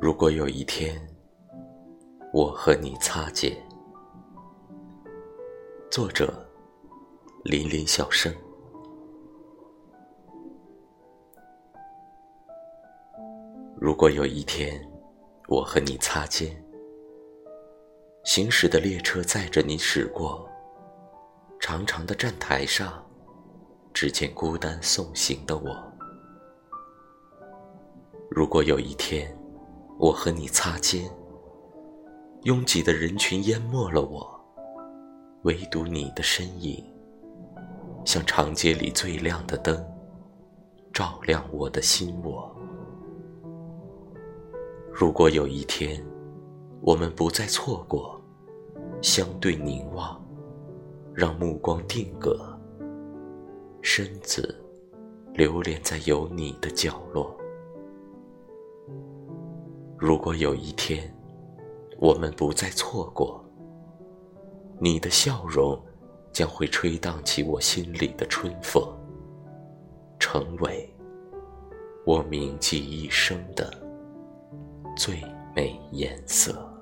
如果有一天我和你擦肩，作者：林林小生。如果有一天我和你擦肩，行驶的列车载着你驶过长长的站台上，只见孤单送行的我。如果有一天，我和你擦肩，拥挤的人群淹没了我，唯独你的身影，像长街里最亮的灯，照亮我的心窝。如果有一天，我们不再错过，相对凝望，让目光定格，身子留恋在有你的角落。如果有一天，我们不再错过，你的笑容将会吹荡起我心里的春风，成为我铭记一生的最美颜色。